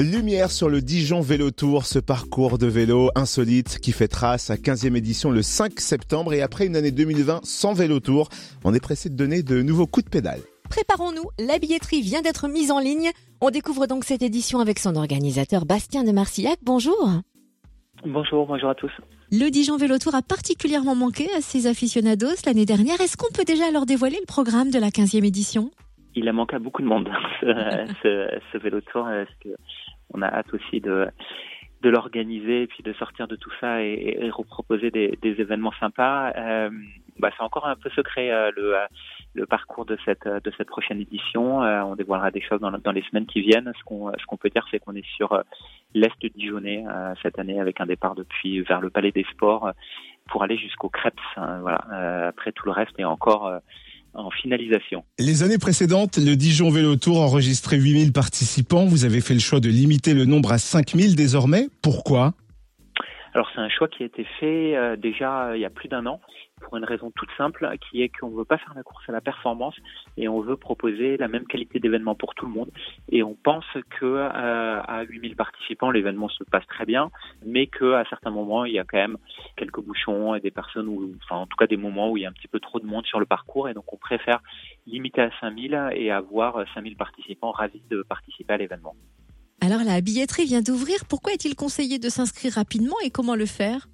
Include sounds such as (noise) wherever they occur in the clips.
Lumière sur le Dijon Vélo Tour, ce parcours de vélo insolite qui fait trace à 15e édition le 5 septembre et après une année 2020 sans vélo tour, on est pressé de donner de nouveaux coups de pédale. Préparons-nous, la billetterie vient d'être mise en ligne. On découvre donc cette édition avec son organisateur Bastien de Marcillac. Bonjour. Bonjour, bonjour à tous. Le Dijon Vélo Tour a particulièrement manqué à ses aficionados l'année dernière. Est-ce qu'on peut déjà leur dévoiler le programme de la 15e édition? Il a manqué à beaucoup de monde, (laughs) ce, Vélo Tour, parce que on a hâte aussi de l'organiser et puis de sortir de tout ça et, reproposer des, événements sympas. Euh, bah, c'est encore un peu secret euh, le, euh, parcours de cette prochaine édition. Euh, on dévoilera des choses dans, les semaines qui viennent. Ce qu'on peut dire, c'est qu'on est sur euh, l'est Dijonais cette année avec un départ depuis vers le Palais des Sports pour aller jusqu'au Crêpes. Hein, après tout le reste est encore en finalisation. Les années précédentes, le Dijon Vélo Tour enregistrait 8000 participants. Vous avez fait le choix de limiter le nombre à 5000 désormais. Pourquoi? Alors c'est un choix qui a été fait euh, déjà il y a plus d'un an pour une raison toute simple qui est qu'on ne veut pas faire la course à la performance et on veut proposer la même qualité d'événement pour tout le monde et on pense que euh, à 8000 participants l'événement se passe très bien mais que à certains moments il y a quand même quelques bouchons et des personnes ou enfin en tout cas des moments où il y a un petit peu trop de monde sur le parcours et donc on préfère limiter à 5000 et avoir 5000 participants ravis de participer à l'événement. Alors la billetterie vient d'ouvrir. Pourquoi est-il conseillé de s'inscrire rapidement et comment le faire?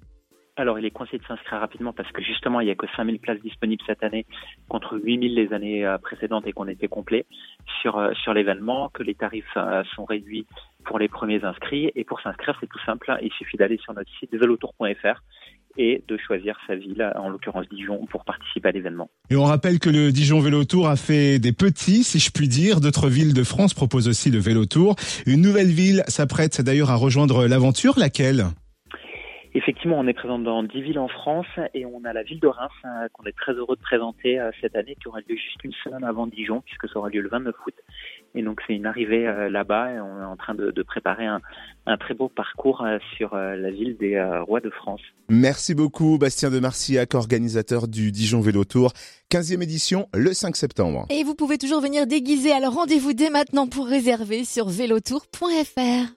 Alors, il est conseillé de s'inscrire rapidement parce que justement, il n'y a que 5000 places disponibles cette année contre 8000 les années euh, précédentes et qu'on était complet sur, euh, l'événement, que les tarifs euh, sont réduits pour les premiers inscrits. Et pour s'inscrire, c'est tout simple. Il suffit d'aller sur notre site velotour.fr et de choisir sa ville, en l'occurrence Dijon, pour participer à l'événement. Et on rappelle que le Dijon Vélo Tour a fait des petits, si je puis dire. D'autres villes de France proposent aussi le Vélo Tour. Une nouvelle ville s'apprête d'ailleurs à rejoindre l'aventure. Laquelle? Effectivement, on est présent dans 10 villes en France et on a la ville de Reims hein, qu'on est très heureux de présenter euh, cette année qui aura lieu juste une semaine avant Dijon puisque ça aura lieu le 29 août. Et donc c'est une arrivée euh, là-bas et on est en train de, de préparer un, un, très beau parcours euh, sur la ville des rois de France. Merci beaucoup Bastien de Marcillac, organisateur du Dijon Vélo Tour, 15e édition le 5 septembre. Et vous pouvez toujours venir déguiser, alors rendez-vous dès maintenant pour réserver sur vélotour.fr.